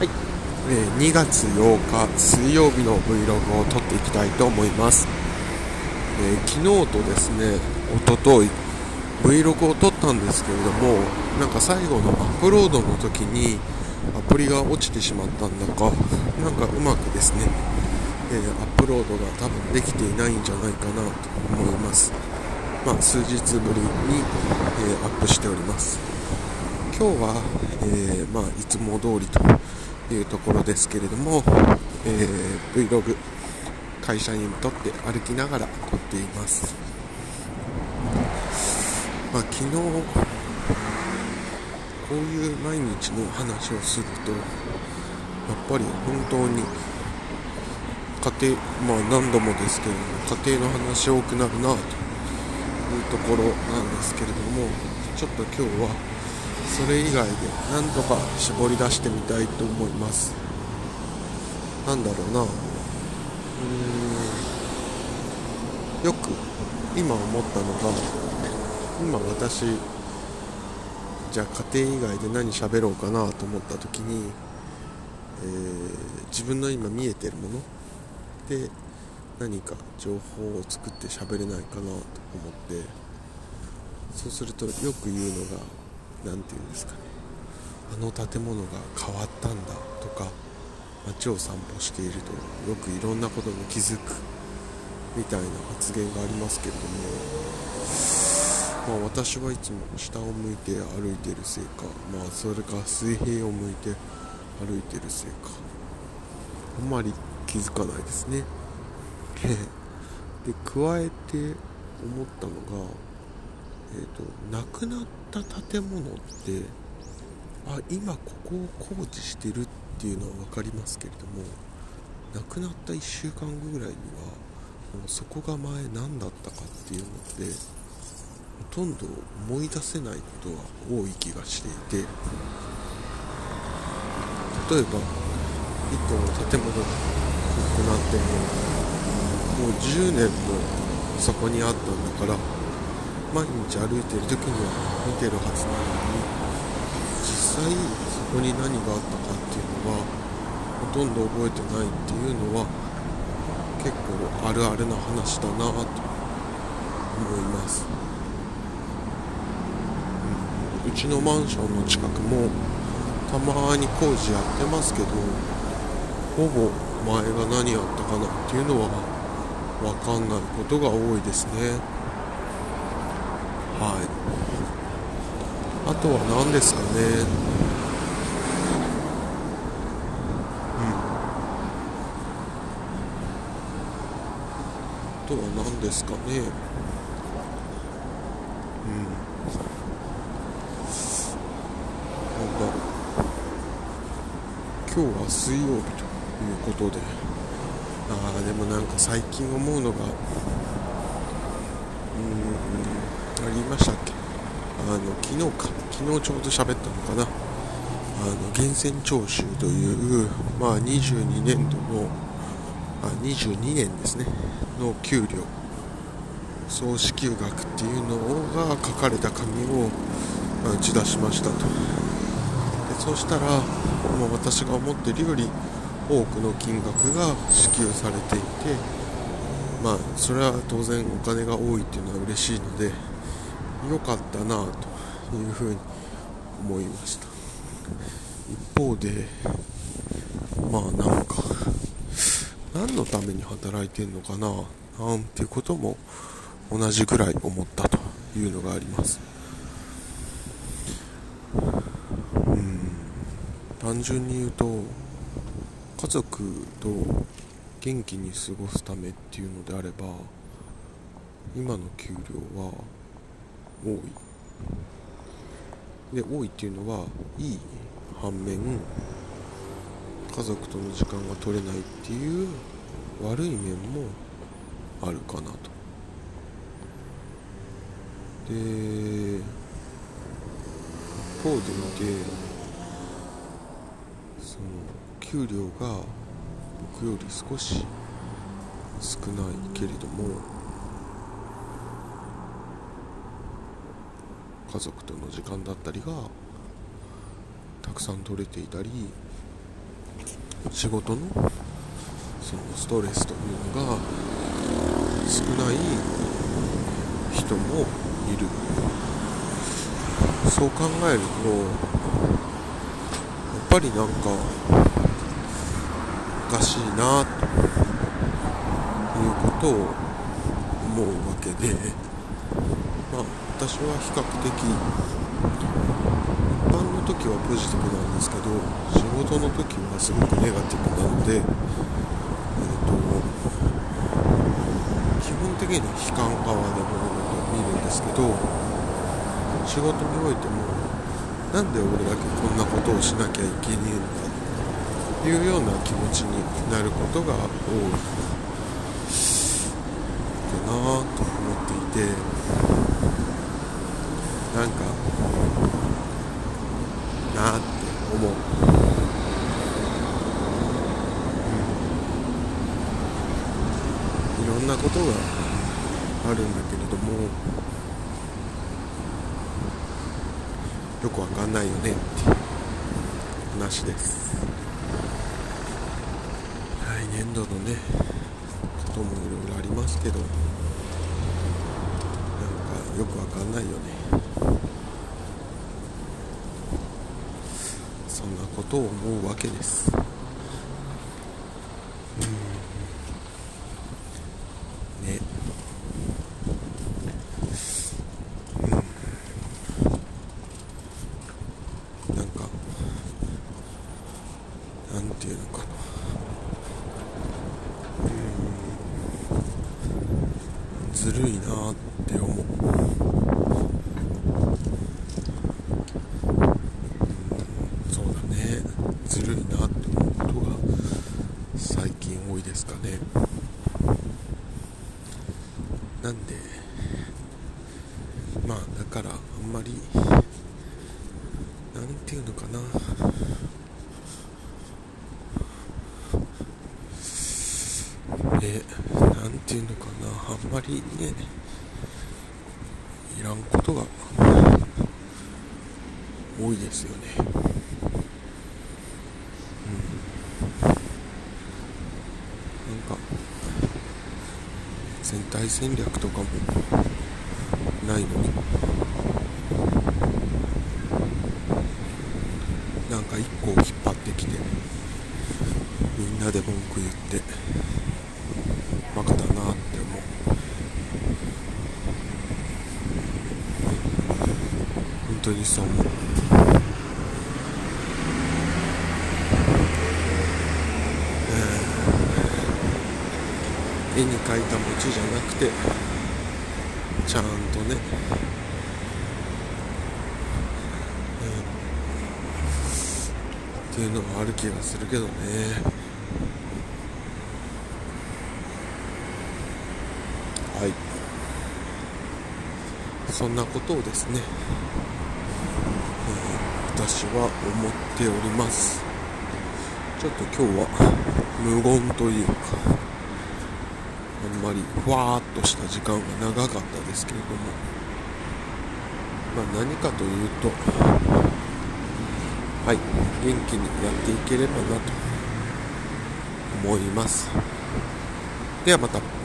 はい、え、2月8日水曜日の Vlog を撮っていきたいと思います、えー、昨日とですねおととい Vlog を撮ったんですけれどもなんか最後のアップロードの時にアプリが落ちてしまったんだかなんかうまくですね、えー、アップロードが多分できていないんじゃないかなと思います。まあ、数日ぶりに、えー、アップしております。今日は、えー、まあ、いつも通りというところですけれども、えー、Vlog 会社にとって歩きながら撮っています、まあ、昨日こういう毎日の話をするとやっぱり本当に家庭まあ何度もですけれども家庭の話多くなるなというところなんですけれどもちょっと今日はそれ以外でなんとか絞り出してみたいと思います。なんだろうな。うーん。よく今思ったのが今私じゃあ家庭以外で何喋ろうかなと思った時に、えー、自分の今見えてるもの。で何か情報を作って喋れないかなと思って。そうするとよく言うのが何て言うんですかね。あの建物が変わったんだとか街を散歩しているとよくいろんなことに気づくみたいな発言がありますけれども、まあ、私はいつも下を向いて歩いてるせいか、まあ、それか水平を向いて歩いてるせいかあんまり気づかないですね。で加えて思ったのがえーと、亡くなった建物ってあ今ここを工事してるっていうのは分かりますけれども亡くなった1週間後ぐらいにはもうそこが前何だったかっていうのってほとんど思い出せないことが多い気がしていて例えば1個の建物がこうなってももう10年もそこにあったんだから毎日歩いてる時には見てるはずなのに実際そこに何があったかっていうのはほとんど覚えてないっていうのは結構あるあるな話だなと思います、う、ちのマンションの近くもたまに工事やってますけどほぼ前が何やったかなっていうのは分かんないことが多いですね。はい。あとは何ですかね。うん。あとは何ですかね。うん。なんだ。ろう今日は水曜日ということでああでもなんか最近思うのがうん。ありましたっけ？あの昨日か。昨日ちょうど喋ったのかな。あの源泉徴収という、まあ、22年度のあ22年ですね。の給料総支給額っていうのが書かれた紙を打ち出しましたと。でそうしたら、ま、私が思ってるより多くの金額が支給されていてまあそれは当然お金が多いっていうのは嬉しいので良かったなというふうに思いました。一方でまあなんか何のために働いてんのかななんていうことも同じぐらい思ったというのがあります。うん。単純に言うと家族と元気に過ごすためっていうのであれば今の給料は多い。で多いっていうのはいい反面家族との時間が取れないっていう悪い面もあるかなと。で一方で見てその給料が僕より少し少ないけれども家族との時間だったりがたくさん取れていたり仕事のそのストレスというのが少ない人もいる。そう考えるとやっぱりなんかおかしいなということを思うわけで。私は比較的一般の時はポジティブなんですけど仕事の時はすごくネガティブなのでえ、ー、と基本的に悲観側でも見るんですけど仕事においてもなんで俺だけこんなことをしなきゃいけねえんだというような気持ちになることが多いかなと思っていてなんかなって思う、うん、いろんなことがあるんだけれどもよくわかんないよねっていう話です。来年度のねこともいろいろありますけどなんかよくわかんないよね。そんなことを思うわけです。うん。ね。うん。なんかなんていうのかな。ずるいなって思うだねずるいなって思うことが最近多いですかねなんでまあだからあんまりなんていうのかな。えなんていうのかな。あんまりねいらんことが多いですよねうんなんか全体戦略とかもないのに。なんか一個を引っ張ってきてみんなで文句言ってバカだなって思う。本当にそう思う。絵に描いた餅じゃなくてちゃんとね、っていうのはある気がするけどね。はい。そんなことをですね、えー、私は思っております。ちょっと今日は無言というか。んまりふわーっとした時間が長かったですけれども。まあ何かというとはい元気にやっていければなと思います。ではまた。